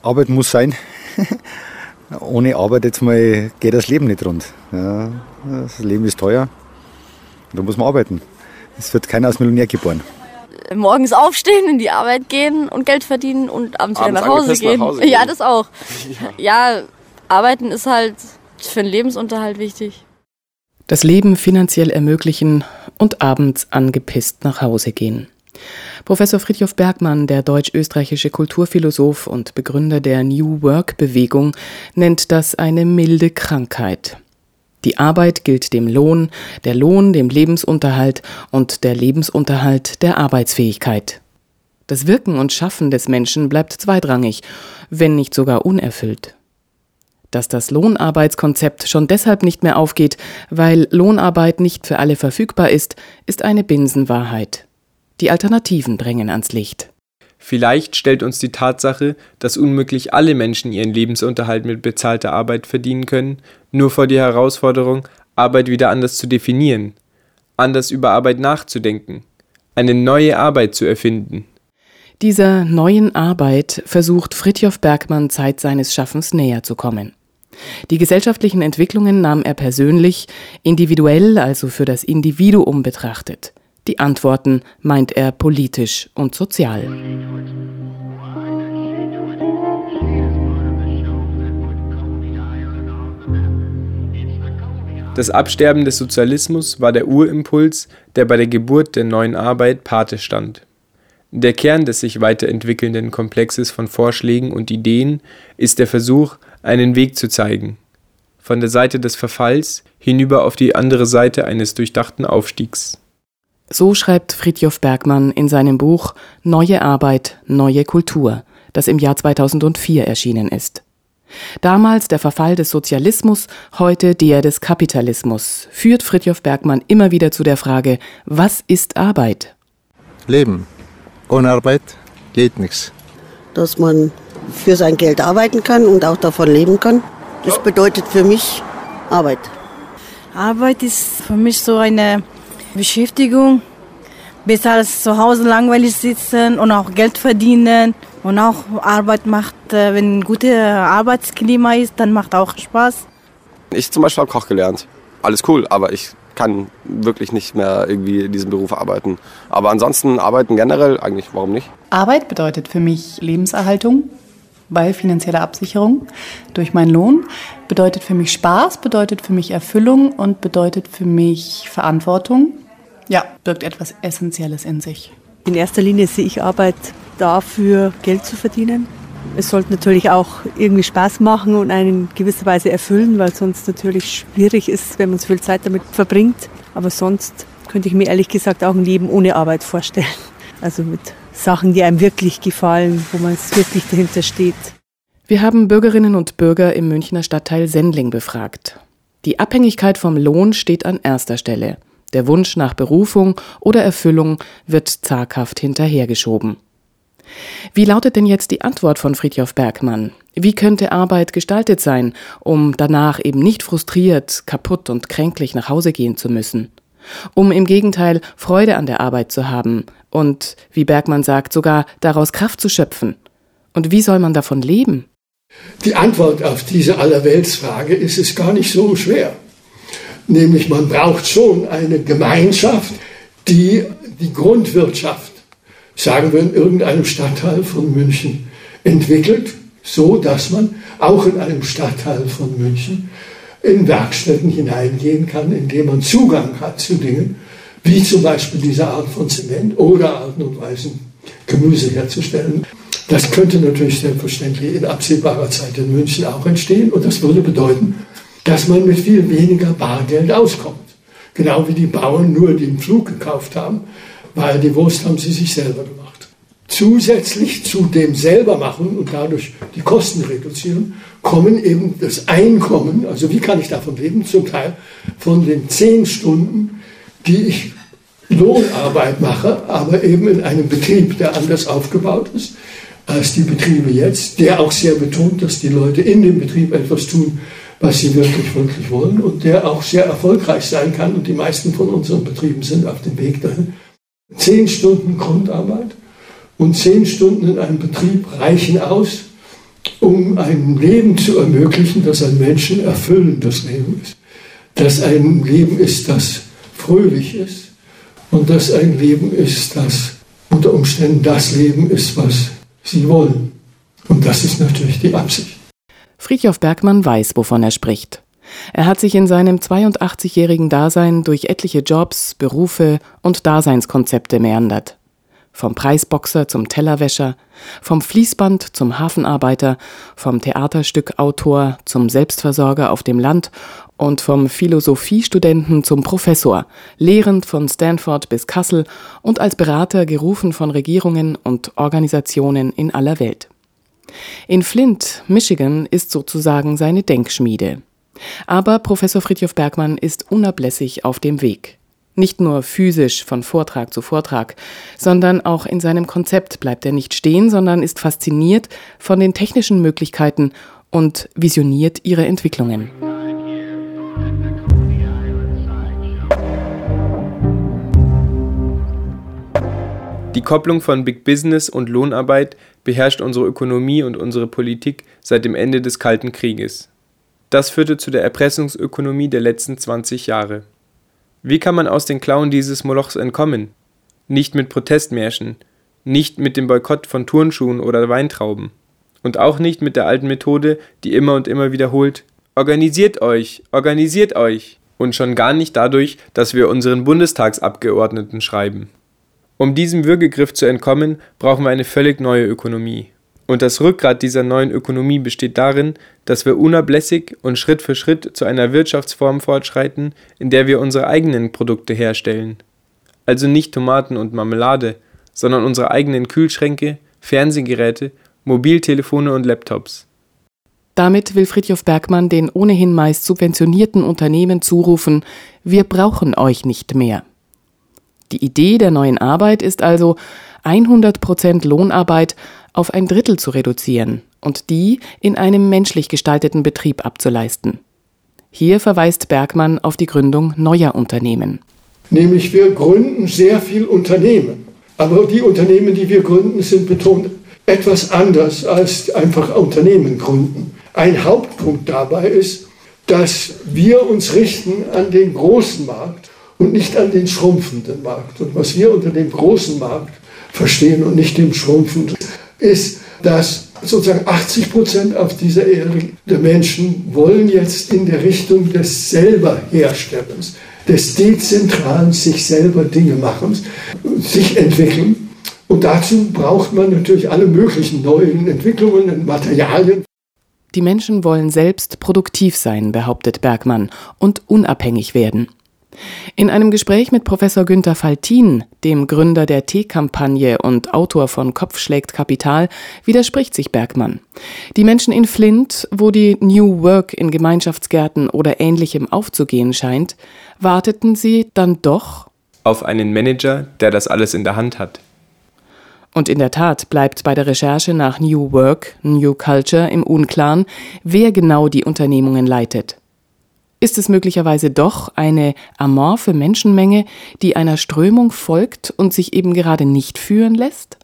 Arbeit muss sein. Ohne Arbeit jetzt mal geht das Leben nicht rund. Ja, das Leben ist teuer. Da muss man arbeiten. Es wird keiner als Millionär geboren. Morgens aufstehen, in die Arbeit gehen und Geld verdienen und abends, abends wieder nach Hause, gehen. nach Hause, gehen. Ja, das auch. Ja. ja, arbeiten ist halt für den Lebensunterhalt wichtig. Das Leben finanziell ermöglichen und abends angepisst nach Hause gehen. Professor Fridtjof Bergmann, der deutsch-österreichische Kulturphilosoph und Begründer der New Work-Bewegung, nennt das eine milde Krankheit. Die Arbeit gilt dem Lohn, der Lohn dem Lebensunterhalt und der Lebensunterhalt der Arbeitsfähigkeit. Das Wirken und Schaffen des Menschen bleibt zweitrangig, wenn nicht sogar unerfüllt. Dass das Lohnarbeitskonzept schon deshalb nicht mehr aufgeht, weil Lohnarbeit nicht für alle verfügbar ist, ist eine Binsenwahrheit. Die Alternativen drängen ans Licht. Vielleicht stellt uns die Tatsache, dass unmöglich alle Menschen ihren Lebensunterhalt mit bezahlter Arbeit verdienen können, nur vor die Herausforderung, Arbeit wieder anders zu definieren, anders über Arbeit nachzudenken, eine neue Arbeit zu erfinden. Dieser neuen Arbeit versucht Fritjof Bergmann Zeit seines Schaffens näher zu kommen. Die gesellschaftlichen Entwicklungen nahm er persönlich, individuell, also für das Individuum betrachtet. Die Antworten meint er politisch und sozial. Das Absterben des Sozialismus war der Urimpuls, der bei der Geburt der neuen Arbeit Pate stand. Der Kern des sich weiterentwickelnden Komplexes von Vorschlägen und Ideen ist der Versuch, einen Weg zu zeigen, von der Seite des Verfalls hinüber auf die andere Seite eines durchdachten Aufstiegs. So schreibt Fridtjof Bergmann in seinem Buch Neue Arbeit, neue Kultur, das im Jahr 2004 erschienen ist. Damals der Verfall des Sozialismus, heute der des Kapitalismus, führt Fridtjof Bergmann immer wieder zu der Frage, was ist Arbeit? Leben. Ohne Arbeit geht nichts. Dass man für sein Geld arbeiten kann und auch davon leben kann, das bedeutet für mich Arbeit. Arbeit ist für mich so eine Beschäftigung, besser als zu Hause langweilig sitzen und auch Geld verdienen und auch Arbeit macht, äh, wenn ein gutes Arbeitsklima ist, dann macht auch Spaß. Ich zum Beispiel habe Koch gelernt. Alles cool, aber ich kann wirklich nicht mehr irgendwie in diesem Beruf arbeiten. Aber ansonsten arbeiten generell eigentlich, warum nicht? Arbeit bedeutet für mich Lebenserhaltung, bei finanzieller Absicherung durch meinen Lohn. Bedeutet für mich Spaß, bedeutet für mich Erfüllung und bedeutet für mich Verantwortung. Ja, birgt etwas Essentielles in sich. In erster Linie sehe ich Arbeit dafür, Geld zu verdienen. Es sollte natürlich auch irgendwie Spaß machen und einen in gewisser Weise erfüllen, weil sonst natürlich schwierig ist, wenn man so viel Zeit damit verbringt. Aber sonst könnte ich mir ehrlich gesagt auch ein Leben ohne Arbeit vorstellen. Also mit Sachen, die einem wirklich gefallen, wo man es wirklich dahinter steht. Wir haben Bürgerinnen und Bürger im Münchner Stadtteil Sendling befragt. Die Abhängigkeit vom Lohn steht an erster Stelle. Der Wunsch nach Berufung oder Erfüllung wird zaghaft hinterhergeschoben. Wie lautet denn jetzt die Antwort von Friedhof Bergmann? Wie könnte Arbeit gestaltet sein, um danach eben nicht frustriert, kaputt und kränklich nach Hause gehen zu müssen? Um im Gegenteil Freude an der Arbeit zu haben und, wie Bergmann sagt, sogar daraus Kraft zu schöpfen. Und wie soll man davon leben? Die Antwort auf diese Allerweltsfrage ist es gar nicht so schwer. Nämlich man braucht schon eine Gemeinschaft, die die Grundwirtschaft, sagen wir in irgendeinem Stadtteil von München, entwickelt, so dass man auch in einem Stadtteil von München in Werkstätten hineingehen kann, indem man Zugang hat zu Dingen, wie zum Beispiel diese Art von Zement oder Arten und Weisen, Gemüse herzustellen. Das könnte natürlich selbstverständlich in absehbarer Zeit in München auch entstehen und das würde bedeuten, dass man mit viel weniger Bargeld auskommt. Genau wie die Bauern nur den Flug gekauft haben, weil die Wurst haben sie sich selber gemacht. Zusätzlich zu dem selber machen und dadurch die Kosten reduzieren, kommen eben das Einkommen, also wie kann ich davon leben, zum Teil von den zehn Stunden, die ich Lohnarbeit mache, aber eben in einem Betrieb, der anders aufgebaut ist als die Betriebe jetzt, der auch sehr betont, dass die Leute in dem Betrieb etwas tun, was sie wirklich, wirklich wollen und der auch sehr erfolgreich sein kann und die meisten von unseren Betrieben sind auf dem Weg dahin. Zehn Stunden Grundarbeit und zehn Stunden in einem Betrieb reichen aus um ein Leben zu ermöglichen, das ein Menschen erfüllendes Leben ist. Dass ein Leben ist, das fröhlich ist und dass ein Leben ist, das unter Umständen das Leben ist, was sie wollen. Und das ist natürlich die Absicht. Friedhof Bergmann weiß, wovon er spricht. Er hat sich in seinem 82-jährigen Dasein durch etliche Jobs, Berufe und Daseinskonzepte meandert. Vom Preisboxer zum Tellerwäscher, vom Fließband zum Hafenarbeiter, vom Theaterstückautor zum Selbstversorger auf dem Land und vom Philosophiestudenten zum Professor, lehrend von Stanford bis Kassel und als Berater gerufen von Regierungen und Organisationen in aller Welt. In Flint, Michigan, ist sozusagen seine Denkschmiede. Aber Professor Fritjof Bergmann ist unablässig auf dem Weg. Nicht nur physisch von Vortrag zu Vortrag, sondern auch in seinem Konzept bleibt er nicht stehen, sondern ist fasziniert von den technischen Möglichkeiten und visioniert ihre Entwicklungen. Die Kopplung von Big Business und Lohnarbeit beherrscht unsere Ökonomie und unsere Politik seit dem Ende des Kalten Krieges. Das führte zu der Erpressungsökonomie der letzten 20 Jahre. Wie kann man aus den Klauen dieses Molochs entkommen? Nicht mit Protestmärschen, nicht mit dem Boykott von Turnschuhen oder Weintrauben und auch nicht mit der alten Methode, die immer und immer wiederholt Organisiert euch, organisiert euch und schon gar nicht dadurch, dass wir unseren Bundestagsabgeordneten schreiben. Um diesem Würgegriff zu entkommen, brauchen wir eine völlig neue Ökonomie. Und das Rückgrat dieser neuen Ökonomie besteht darin, dass wir unablässig und Schritt für Schritt zu einer Wirtschaftsform fortschreiten, in der wir unsere eigenen Produkte herstellen. Also nicht Tomaten und Marmelade, sondern unsere eigenen Kühlschränke, Fernsehgeräte, Mobiltelefone und Laptops. Damit will Fritjof Bergmann den ohnehin meist subventionierten Unternehmen zurufen, wir brauchen euch nicht mehr. Die Idee der neuen Arbeit ist also, 100% Lohnarbeit auf ein Drittel zu reduzieren und die in einem menschlich gestalteten Betrieb abzuleisten. Hier verweist Bergmann auf die Gründung neuer Unternehmen. Nämlich wir gründen sehr viel Unternehmen. Aber die Unternehmen, die wir gründen, sind betont etwas anders als einfach Unternehmen gründen. Ein Hauptpunkt dabei ist, dass wir uns richten an den großen Markt und nicht an den schrumpfenden Markt. Und was wir unter dem großen Markt verstehen und nicht dem schrumpfenden, ist, dass sozusagen 80 Prozent auf dieser Erde der Menschen wollen jetzt in der Richtung des Selberherstellens, des dezentralen sich selber Dinge machens, sich entwickeln. Und dazu braucht man natürlich alle möglichen neuen Entwicklungen und Materialien. Die Menschen wollen selbst produktiv sein, behauptet Bergmann, und unabhängig werden. In einem Gespräch mit Professor Günther Faltin, dem Gründer der T-Kampagne und Autor von Kopf schlägt Kapital, widerspricht sich Bergmann. Die Menschen in Flint, wo die New Work in Gemeinschaftsgärten oder ähnlichem aufzugehen scheint, warteten sie dann doch auf einen Manager, der das alles in der Hand hat. Und in der Tat bleibt bei der Recherche nach New Work, New Culture im Unklaren, wer genau die Unternehmungen leitet. Ist es möglicherweise doch eine amorphe Menschenmenge, die einer Strömung folgt und sich eben gerade nicht führen lässt?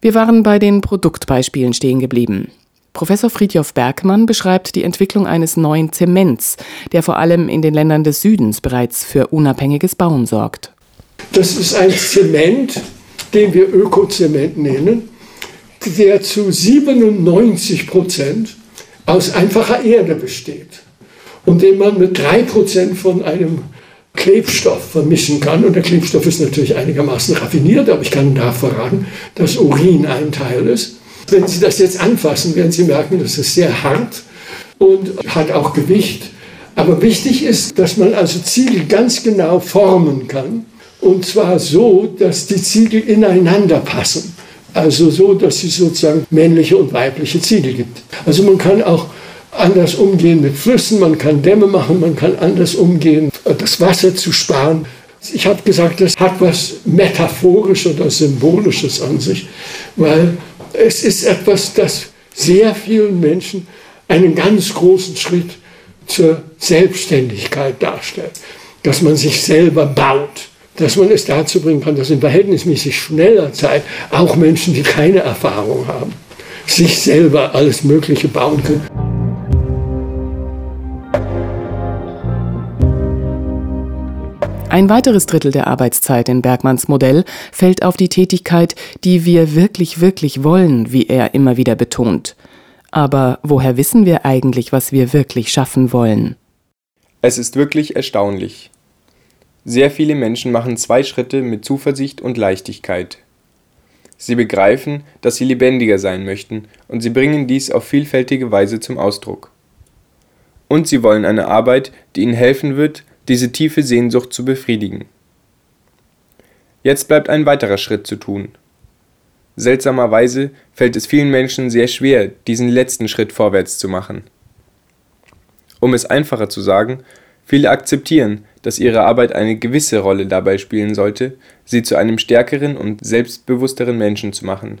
Wir waren bei den Produktbeispielen stehen geblieben. Professor Friedjof Bergmann beschreibt die Entwicklung eines neuen Zements, der vor allem in den Ländern des Südens bereits für unabhängiges Bauen sorgt. Das ist ein Zement, den wir Ökozement nennen, der zu 97 Prozent aus einfacher Erde besteht und den man mit 3% von einem Klebstoff vermischen kann. Und der Klebstoff ist natürlich einigermaßen raffiniert, aber ich kann da verraten, dass Urin ein Teil ist. Wenn Sie das jetzt anfassen, werden Sie merken, das ist sehr hart und hat auch Gewicht. Aber wichtig ist, dass man also Ziegel ganz genau formen kann. Und zwar so, dass die Ziegel ineinander passen. Also so, dass es sozusagen männliche und weibliche Ziegel gibt. Also man kann auch anders umgehen mit Flüssen, man kann Dämme machen, man kann anders umgehen, das Wasser zu sparen. Ich habe gesagt, das hat was Metaphorisches oder Symbolisches an sich, weil es ist etwas, das sehr vielen Menschen einen ganz großen Schritt zur Selbstständigkeit darstellt. Dass man sich selber baut, dass man es dazu bringen kann, dass in verhältnismäßig schneller Zeit auch Menschen, die keine Erfahrung haben, sich selber alles Mögliche bauen können. Ein weiteres Drittel der Arbeitszeit in Bergmanns Modell fällt auf die Tätigkeit, die wir wirklich, wirklich wollen, wie er immer wieder betont. Aber woher wissen wir eigentlich, was wir wirklich schaffen wollen? Es ist wirklich erstaunlich. Sehr viele Menschen machen zwei Schritte mit Zuversicht und Leichtigkeit. Sie begreifen, dass sie lebendiger sein möchten, und sie bringen dies auf vielfältige Weise zum Ausdruck. Und sie wollen eine Arbeit, die ihnen helfen wird, diese tiefe Sehnsucht zu befriedigen. Jetzt bleibt ein weiterer Schritt zu tun. Seltsamerweise fällt es vielen Menschen sehr schwer, diesen letzten Schritt vorwärts zu machen. Um es einfacher zu sagen, viele akzeptieren, dass ihre Arbeit eine gewisse Rolle dabei spielen sollte, sie zu einem stärkeren und selbstbewussteren Menschen zu machen.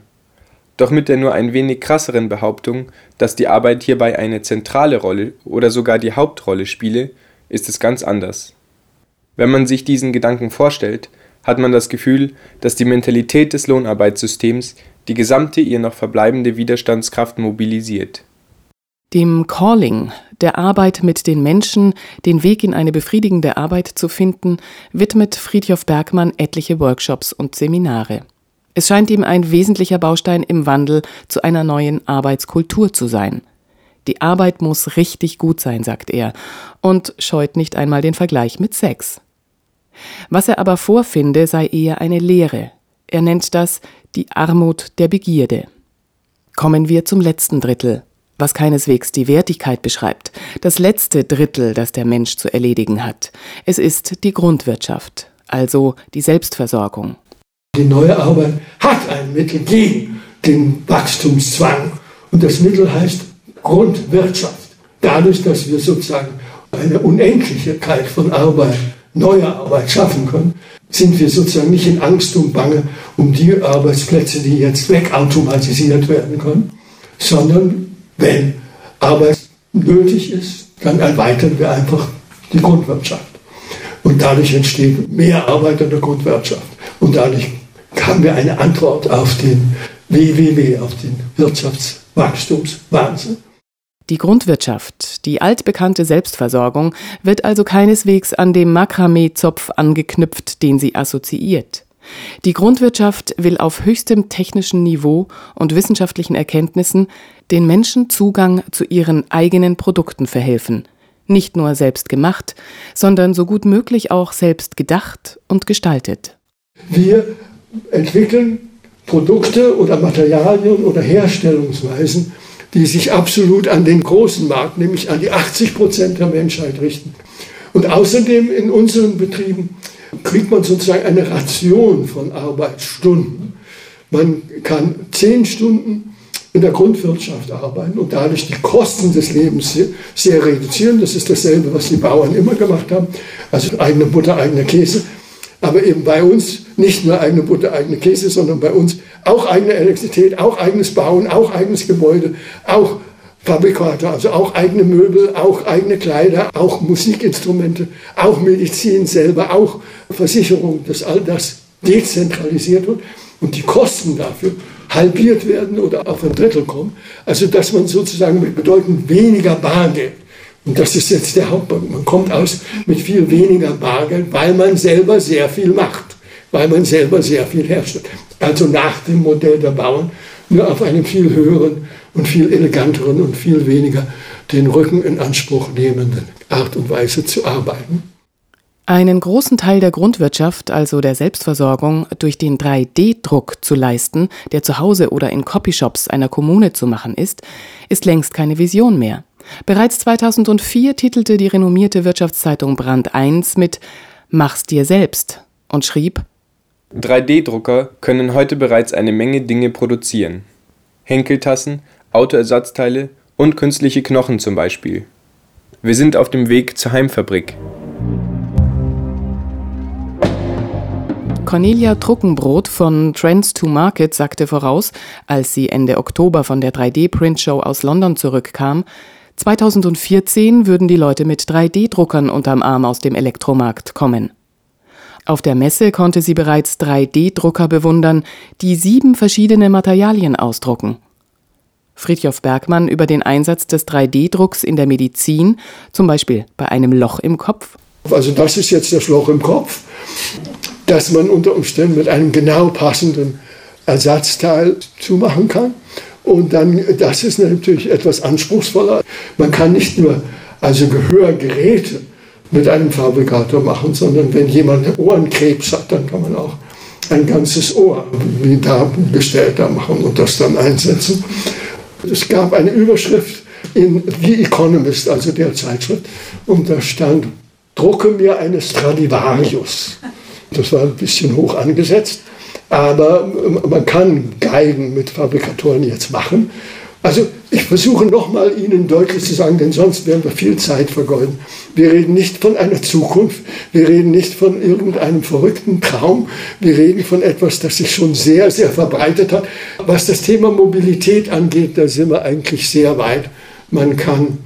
Doch mit der nur ein wenig krasseren Behauptung, dass die Arbeit hierbei eine zentrale Rolle oder sogar die Hauptrolle spiele, ist es ganz anders. Wenn man sich diesen Gedanken vorstellt, hat man das Gefühl, dass die Mentalität des Lohnarbeitssystems die gesamte ihr noch verbleibende Widerstandskraft mobilisiert. Dem Calling, der Arbeit mit den Menschen, den Weg in eine befriedigende Arbeit zu finden, widmet Friedhof Bergmann etliche Workshops und Seminare. Es scheint ihm ein wesentlicher Baustein im Wandel zu einer neuen Arbeitskultur zu sein. Die Arbeit muss richtig gut sein, sagt er, und scheut nicht einmal den Vergleich mit Sex. Was er aber vorfinde, sei eher eine Lehre. Er nennt das die Armut der Begierde. Kommen wir zum letzten Drittel, was keineswegs die Wertigkeit beschreibt, das letzte Drittel, das der Mensch zu erledigen hat. Es ist die Grundwirtschaft, also die Selbstversorgung. Die neue Arbeit hat ein Mittel gegen den Wachstumszwang. Und das Mittel heißt Grundwirtschaft. Dadurch, dass wir sozusagen eine Unendlichkeit von Arbeit, neuer Arbeit schaffen können, sind wir sozusagen nicht in Angst und Bange um die Arbeitsplätze, die jetzt wegautomatisiert werden können, sondern wenn Arbeit nötig ist, dann erweitern wir einfach die Grundwirtschaft. Und dadurch entsteht mehr Arbeit in der Grundwirtschaft. Und dadurch haben wir eine Antwort auf den WWW, auf den Wirtschaftswachstumswahnsinn. Die Grundwirtschaft, die altbekannte Selbstversorgung, wird also keineswegs an dem Makramee-Zopf angeknüpft, den sie assoziiert. Die Grundwirtschaft will auf höchstem technischen Niveau und wissenschaftlichen Erkenntnissen den Menschen Zugang zu ihren eigenen Produkten verhelfen. Nicht nur selbst gemacht, sondern so gut möglich auch selbst gedacht und gestaltet. Wir entwickeln Produkte oder Materialien oder Herstellungsweisen, die sich absolut an den großen Markt, nämlich an die 80 Prozent der Menschheit richten. Und außerdem in unseren Betrieben kriegt man sozusagen eine Ration von Arbeitsstunden. Man kann zehn Stunden in der Grundwirtschaft arbeiten und dadurch die Kosten des Lebens sehr, reduzieren. Das ist dasselbe, was die Bauern immer gemacht haben. Also eigene Butter, eigener Käse. Aber eben bei uns nicht nur eigene Butter, eigene Käse, sondern bei uns auch eigene Elektrizität, auch eigenes Bauen, auch eigenes Gebäude, auch Fabrikate, also auch eigene Möbel, auch eigene Kleider, auch Musikinstrumente, auch Medizin selber, auch Versicherung, dass all das dezentralisiert wird und die Kosten dafür halbiert werden oder auf ein Drittel kommen. Also dass man sozusagen mit bedeutend weniger Bargeld, und das ist jetzt der Hauptpunkt, man kommt aus mit viel weniger Bargeld, weil man selber sehr viel macht, weil man selber sehr viel herstellt also nach dem Modell der Bauern, nur auf einem viel höheren und viel eleganteren und viel weniger den Rücken in Anspruch nehmenden Art und Weise zu arbeiten. Einen großen Teil der Grundwirtschaft, also der Selbstversorgung, durch den 3D-Druck zu leisten, der zu Hause oder in Copyshops einer Kommune zu machen ist, ist längst keine Vision mehr. Bereits 2004 titelte die renommierte Wirtschaftszeitung Brand 1 mit Mach's dir selbst und schrieb 3D-Drucker können heute bereits eine Menge Dinge produzieren. Henkeltassen, Autoersatzteile und künstliche Knochen zum Beispiel. Wir sind auf dem Weg zur Heimfabrik. Cornelia Truckenbrot von Trends to Market sagte voraus, als sie Ende Oktober von der 3D-Print-Show aus London zurückkam, 2014 würden die Leute mit 3D-Druckern unterm Arm aus dem Elektromarkt kommen. Auf der Messe konnte sie bereits 3D-Drucker bewundern, die sieben verschiedene Materialien ausdrucken. Fridtjof Bergmann über den Einsatz des 3D-Drucks in der Medizin, zum Beispiel bei einem Loch im Kopf. Also das ist jetzt das Loch im Kopf, das man unter Umständen mit einem genau passenden Ersatzteil zumachen kann. Und dann, das ist natürlich etwas anspruchsvoller. Man kann nicht nur also Gehörgeräte mit einem Fabrikator machen, sondern wenn jemand Ohrenkrebs hat, dann kann man auch ein ganzes Ohr wie dargestellt da machen und das dann einsetzen. Es gab eine Überschrift in The Economist, also der Zeitschrift, und da stand, drucke mir eine Stradivarius. Das war ein bisschen hoch angesetzt, aber man kann Geigen mit Fabrikatoren jetzt machen. Also ich versuche nochmal Ihnen deutlich zu sagen, denn sonst werden wir viel Zeit vergeuden. Wir reden nicht von einer Zukunft, wir reden nicht von irgendeinem verrückten Traum, wir reden von etwas, das sich schon sehr, sehr verbreitet hat. Was das Thema Mobilität angeht, da sind wir eigentlich sehr weit. Man kann,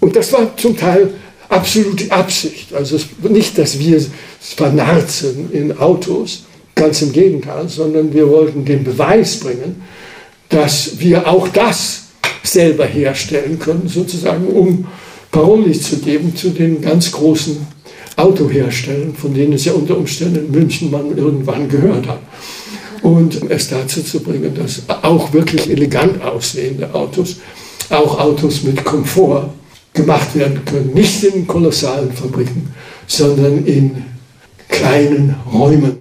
und das war zum Teil absolute Absicht, also nicht, dass wir vernarrt sind in Autos, ganz im Gegenteil, sondern wir wollten den Beweis bringen, dass wir auch das selber herstellen können, sozusagen, um Paroli zu geben zu den ganz großen Autoherstellern, von denen es ja unter Umständen in München man irgendwann gehört hat. Und es dazu zu bringen, dass auch wirklich elegant aussehende Autos, auch Autos mit Komfort gemacht werden können. Nicht in kolossalen Fabriken, sondern in kleinen Räumen.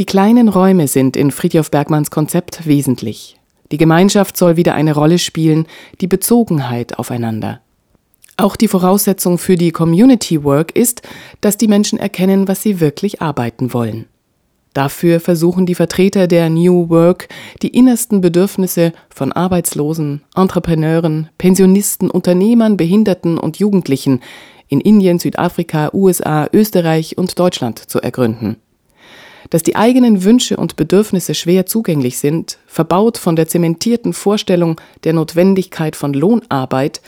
Die kleinen Räume sind in Friedhof Bergmanns Konzept wesentlich. Die Gemeinschaft soll wieder eine Rolle spielen, die Bezogenheit aufeinander. Auch die Voraussetzung für die Community Work ist, dass die Menschen erkennen, was sie wirklich arbeiten wollen. Dafür versuchen die Vertreter der New Work, die innersten Bedürfnisse von Arbeitslosen, Entrepreneuren, Pensionisten, Unternehmern, Behinderten und Jugendlichen in Indien, Südafrika, USA, Österreich und Deutschland zu ergründen dass die eigenen Wünsche und Bedürfnisse schwer zugänglich sind, verbaut von der zementierten Vorstellung der Notwendigkeit von Lohnarbeit,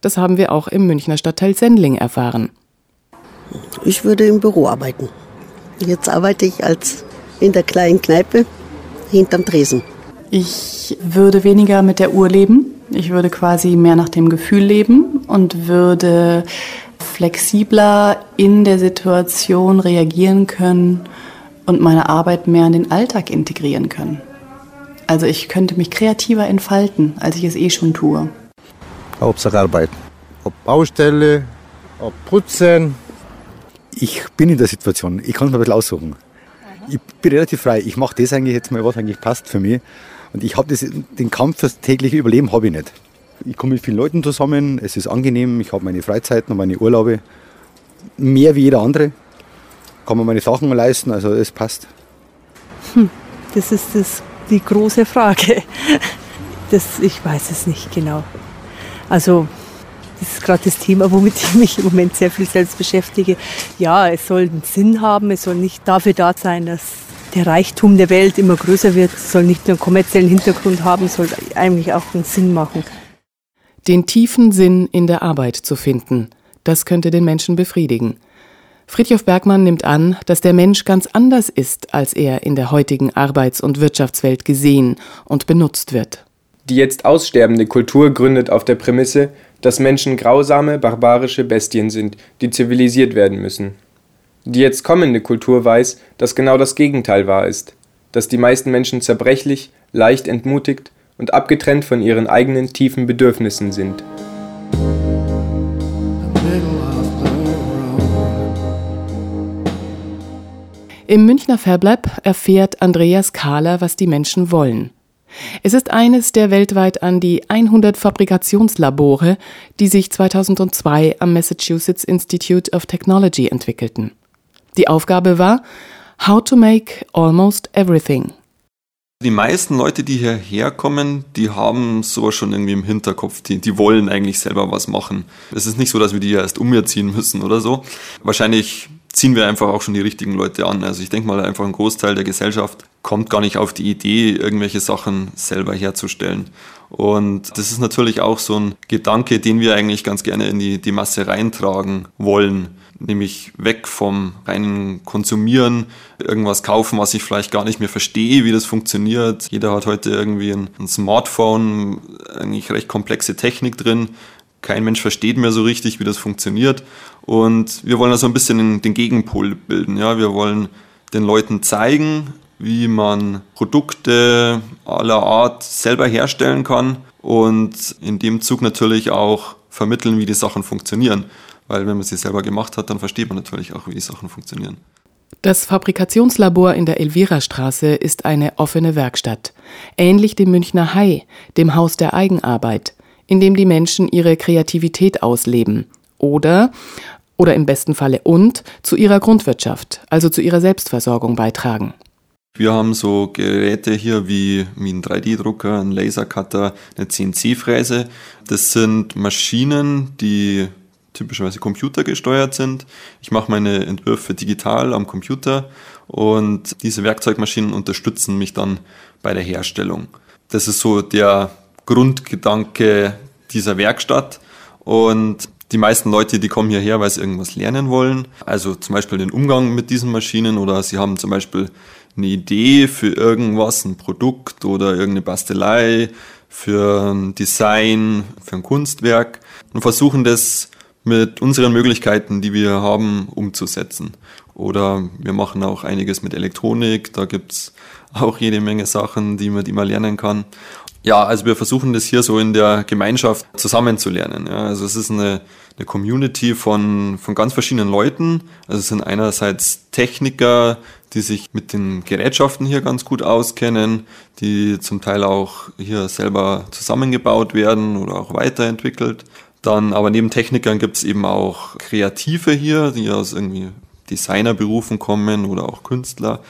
das haben wir auch im Münchner Stadtteil Sendling erfahren. Ich würde im Büro arbeiten. Jetzt arbeite ich als in der kleinen Kneipe hinterm Tresen. Ich würde weniger mit der Uhr leben. Ich würde quasi mehr nach dem Gefühl leben und würde flexibler in der Situation reagieren können und meine Arbeit mehr in den Alltag integrieren können. Also ich könnte mich kreativer entfalten, als ich es eh schon tue. Hauptsache Arbeit. Ob Baustelle, ob Putzen. Ich bin in der Situation, ich kann es mir ein bisschen aussuchen. Ich bin relativ frei. Ich mache das eigentlich jetzt mal, was eigentlich passt für mich. Und ich habe den Kampf fürs tägliche Überleben habe ich nicht. Ich komme mit vielen Leuten zusammen, es ist angenehm, ich habe meine Freizeiten und meine Urlaube. Mehr wie jeder andere kann man meine Sachen leisten, also es passt. Hm, das ist das, die große Frage. Das, ich weiß es nicht genau. Also das ist gerade das Thema, womit ich mich im Moment sehr viel selbst beschäftige. Ja, es soll einen Sinn haben, es soll nicht dafür da sein, dass der Reichtum der Welt immer größer wird, es soll nicht nur einen kommerziellen Hintergrund haben, es soll eigentlich auch einen Sinn machen. Den tiefen Sinn in der Arbeit zu finden, das könnte den Menschen befriedigen. Friedhof Bergmann nimmt an, dass der Mensch ganz anders ist, als er in der heutigen Arbeits- und Wirtschaftswelt gesehen und benutzt wird. Die jetzt aussterbende Kultur gründet auf der Prämisse, dass Menschen grausame, barbarische Bestien sind, die zivilisiert werden müssen. Die jetzt kommende Kultur weiß, dass genau das Gegenteil wahr ist, dass die meisten Menschen zerbrechlich, leicht entmutigt und abgetrennt von ihren eigenen tiefen Bedürfnissen sind. Im Münchner Fablab erfährt Andreas Kahler, was die Menschen wollen. Es ist eines der weltweit an die 100 Fabrikationslabore, die sich 2002 am Massachusetts Institute of Technology entwickelten. Die Aufgabe war How to make almost everything. Die meisten Leute, die hierher kommen, die haben sowas schon irgendwie im Hinterkopf. Die, die wollen eigentlich selber was machen. Es ist nicht so, dass wir die erst umziehen müssen oder so. Wahrscheinlich ziehen wir einfach auch schon die richtigen Leute an. Also ich denke mal, einfach ein Großteil der Gesellschaft kommt gar nicht auf die Idee, irgendwelche Sachen selber herzustellen. Und das ist natürlich auch so ein Gedanke, den wir eigentlich ganz gerne in die, die Masse reintragen wollen. nämlich weg vom reinen Konsumieren, irgendwas kaufen, was ich vielleicht gar nicht mehr verstehe, wie das funktioniert. Jeder hat heute irgendwie ein, ein Smartphone, eigentlich recht komplexe Technik drin. Kein Mensch versteht mehr so richtig, wie das funktioniert. Und wir wollen also ein bisschen den Gegenpol bilden. Ja, wir wollen den Leuten zeigen, wie man Produkte aller Art selber herstellen kann und in dem Zug natürlich auch vermitteln, wie die Sachen funktionieren. Weil wenn man sie selber gemacht hat, dann versteht man natürlich auch, wie die Sachen funktionieren. Das Fabrikationslabor in der Elvira-Straße ist eine offene Werkstatt, ähnlich dem Münchner Hai, dem Haus der Eigenarbeit, in dem die Menschen ihre Kreativität ausleben oder, oder im besten Falle und, zu ihrer Grundwirtschaft, also zu ihrer Selbstversorgung beitragen. Wir haben so Geräte hier wie, wie ein 3D-Drucker, ein Lasercutter, eine CNC-Fräse. Das sind Maschinen, die typischerweise computergesteuert sind. Ich mache meine Entwürfe digital am Computer und diese Werkzeugmaschinen unterstützen mich dann bei der Herstellung. Das ist so der Grundgedanke dieser Werkstatt und die meisten Leute, die kommen hierher, weil sie irgendwas lernen wollen. Also zum Beispiel den Umgang mit diesen Maschinen oder sie haben zum Beispiel eine Idee für irgendwas, ein Produkt oder irgendeine Bastelei, für ein Design, für ein Kunstwerk und versuchen das mit unseren Möglichkeiten, die wir haben, umzusetzen. Oder wir machen auch einiges mit Elektronik, da gibt's auch jede Menge Sachen, die man, die man lernen kann. Ja, also wir versuchen das hier so in der Gemeinschaft zusammenzulernen. Ja, also es ist eine, eine Community von, von ganz verschiedenen Leuten. Also es sind einerseits Techniker, die sich mit den Gerätschaften hier ganz gut auskennen, die zum Teil auch hier selber zusammengebaut werden oder auch weiterentwickelt. Dann aber neben Technikern gibt es eben auch Kreative hier, die aus irgendwie Designerberufen kommen oder auch Künstler,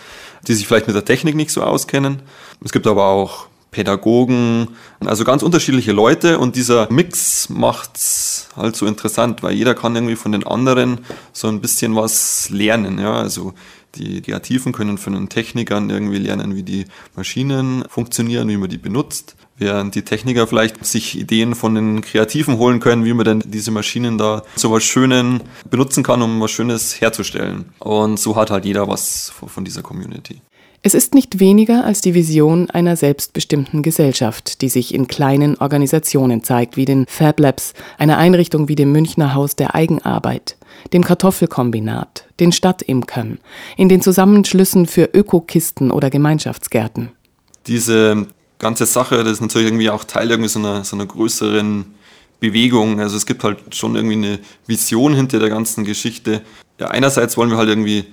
die sich vielleicht mit der Technik nicht so auskennen. Es gibt aber auch Pädagogen, also ganz unterschiedliche Leute und dieser Mix macht's halt so interessant, weil jeder kann irgendwie von den anderen so ein bisschen was lernen, ja, also die Kreativen können von den Technikern irgendwie lernen, wie die Maschinen funktionieren, wie man die benutzt während die Techniker vielleicht sich Ideen von den Kreativen holen können, wie man denn diese Maschinen da zu was Schönen benutzen kann, um was Schönes herzustellen. Und so hat halt jeder was von dieser Community. Es ist nicht weniger als die Vision einer selbstbestimmten Gesellschaft, die sich in kleinen Organisationen zeigt, wie den Fab Labs, einer Einrichtung wie dem Münchner Haus der Eigenarbeit, dem Kartoffelkombinat, den Stadtimkern, in den Zusammenschlüssen für Ökokisten oder Gemeinschaftsgärten. Diese ganze Sache, das ist natürlich irgendwie auch Teil irgendwie so einer, so einer größeren Bewegung. Also es gibt halt schon irgendwie eine Vision hinter der ganzen Geschichte. Ja, einerseits wollen wir halt irgendwie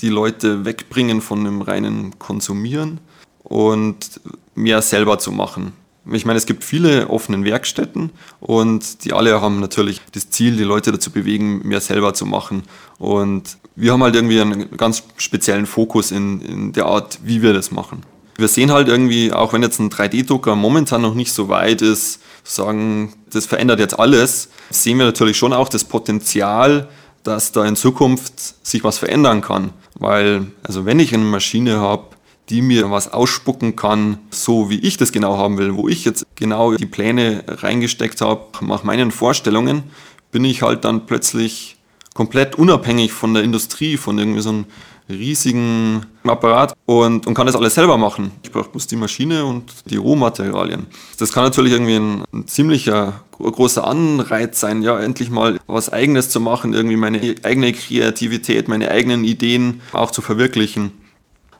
die Leute wegbringen von dem reinen Konsumieren und mehr selber zu machen. Ich meine, es gibt viele offene Werkstätten und die alle haben natürlich das Ziel, die Leute dazu bewegen, mehr selber zu machen. Und wir haben halt irgendwie einen ganz speziellen Fokus in, in der Art, wie wir das machen wir sehen halt irgendwie, auch wenn jetzt ein 3D-Drucker momentan noch nicht so weit ist, sagen, das verändert jetzt alles, sehen wir natürlich schon auch das Potenzial, dass da in Zukunft sich was verändern kann. Weil, also wenn ich eine Maschine habe, die mir was ausspucken kann, so wie ich das genau haben will, wo ich jetzt genau die Pläne reingesteckt habe, nach meinen Vorstellungen, bin ich halt dann plötzlich komplett unabhängig von der Industrie, von irgendwie so einem riesigen Apparat und, und kann das alles selber machen. Ich brauche bloß die Maschine und die Rohmaterialien. Das kann natürlich irgendwie ein, ein ziemlicher großer Anreiz sein, ja, endlich mal was Eigenes zu machen, irgendwie meine eigene Kreativität, meine eigenen Ideen auch zu verwirklichen.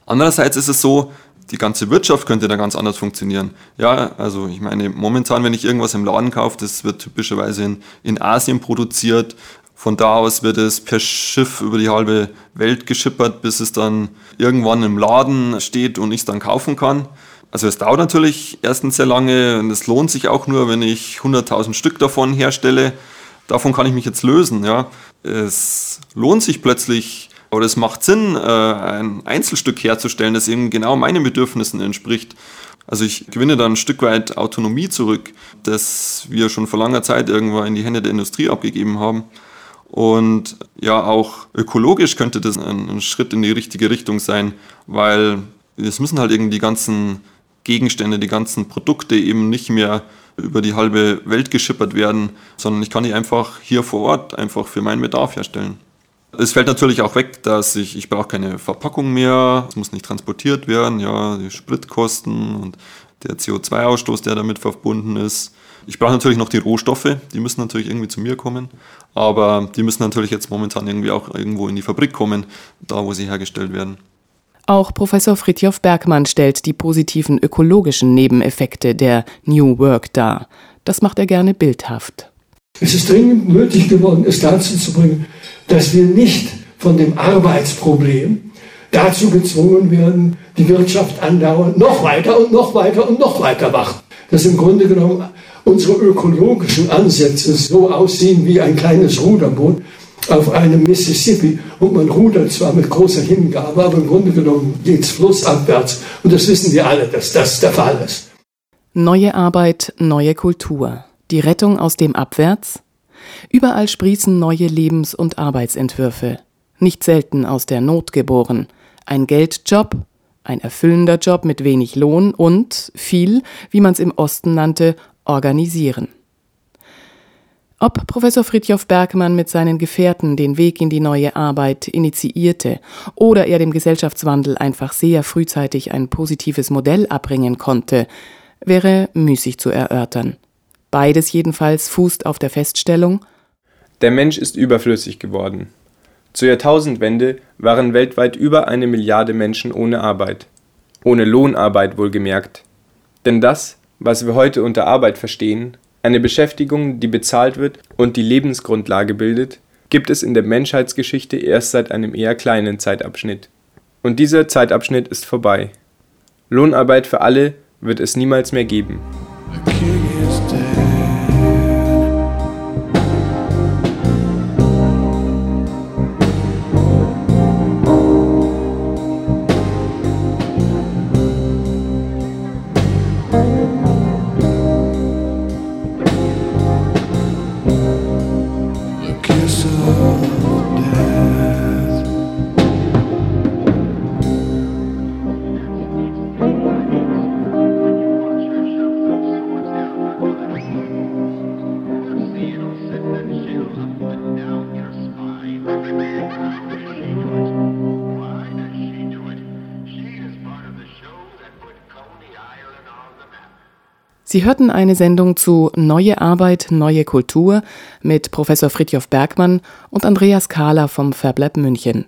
Andererseits ist es so, die ganze Wirtschaft könnte da ganz anders funktionieren. Ja, also ich meine, momentan, wenn ich irgendwas im Laden kaufe, das wird typischerweise in, in Asien produziert. Von da aus wird es per Schiff über die halbe Welt geschippert, bis es dann irgendwann im Laden steht und ich es dann kaufen kann. Also es dauert natürlich erstens sehr lange und es lohnt sich auch nur, wenn ich 100.000 Stück davon herstelle. Davon kann ich mich jetzt lösen. Ja. Es lohnt sich plötzlich oder es macht Sinn, äh, ein Einzelstück herzustellen, das eben genau meinen Bedürfnissen entspricht. Also ich gewinne da ein Stück weit Autonomie zurück, das wir schon vor langer Zeit irgendwann in die Hände der Industrie abgegeben haben. Und ja, auch ökologisch könnte das ein, Schritt in die richtige Richtung sein, weil es müssen halt irgendwie die ganzen Gegenstände, die ganzen Produkte eben nicht mehr über die halbe Welt geschippert werden, sondern ich kann die einfach hier vor Ort einfach für meinen Bedarf herstellen. Es fällt natürlich auch weg, dass ich, ich brauche keine Verpackung mehr, es muss nicht transportiert werden, ja, die Spritkosten und der CO2-Ausstoß, der damit verbunden ist. Ich brauche natürlich noch die Rohstoffe, die müssen natürlich irgendwie zu mir kommen, aber die müssen natürlich jetzt momentan irgendwie auch irgendwo in die Fabrik kommen, da wo sie hergestellt werden. Auch Professor Fritjof Bergmann stellt die positiven ökologischen Nebeneffekte der New Work dar. Das macht er gerne bildhaft. Es ist dringend nötig geworden, es dazu zu bringen, dass wir nicht von dem Arbeitsproblem dazu gezwungen werden, die Wirtschaft andauernd noch weiter und noch weiter und noch weiter machen. Dass im Grunde genommen unsere ökologischen Ansätze so aussehen wie ein kleines Ruderboot auf einem Mississippi und man rudert zwar mit großer Hingabe, aber im Grunde genommen geht es flussabwärts und das wissen wir alle, dass das der Fall ist. Neue Arbeit, neue Kultur. Die Rettung aus dem Abwärts? Überall sprießen neue Lebens- und Arbeitsentwürfe. Nicht selten aus der Not geboren. Ein Geldjob, ein erfüllender Job mit wenig Lohn und viel, wie man es im Osten nannte, organisieren. Ob Professor Fritjof Bergmann mit seinen Gefährten den Weg in die neue Arbeit initiierte oder er dem Gesellschaftswandel einfach sehr frühzeitig ein positives Modell abbringen konnte, wäre müßig zu erörtern. Beides jedenfalls fußt auf der Feststellung, der Mensch ist überflüssig geworden. Zur Jahrtausendwende waren weltweit über eine Milliarde Menschen ohne Arbeit. Ohne Lohnarbeit wohlgemerkt. Denn das, was wir heute unter Arbeit verstehen, eine Beschäftigung, die bezahlt wird und die Lebensgrundlage bildet, gibt es in der Menschheitsgeschichte erst seit einem eher kleinen Zeitabschnitt. Und dieser Zeitabschnitt ist vorbei. Lohnarbeit für alle wird es niemals mehr geben. Sie hörten eine Sendung zu Neue Arbeit, neue Kultur mit Professor Fritjof Bergmann und Andreas Kahler vom Fablab München.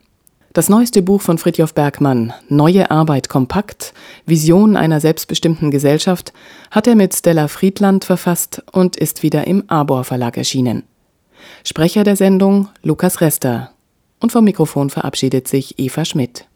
Das neueste Buch von Fritjof Bergmann, Neue Arbeit kompakt, Vision einer selbstbestimmten Gesellschaft, hat er mit Stella Friedland verfasst und ist wieder im Arbor Verlag erschienen. Sprecher der Sendung Lukas Rester. Und vom Mikrofon verabschiedet sich Eva Schmidt.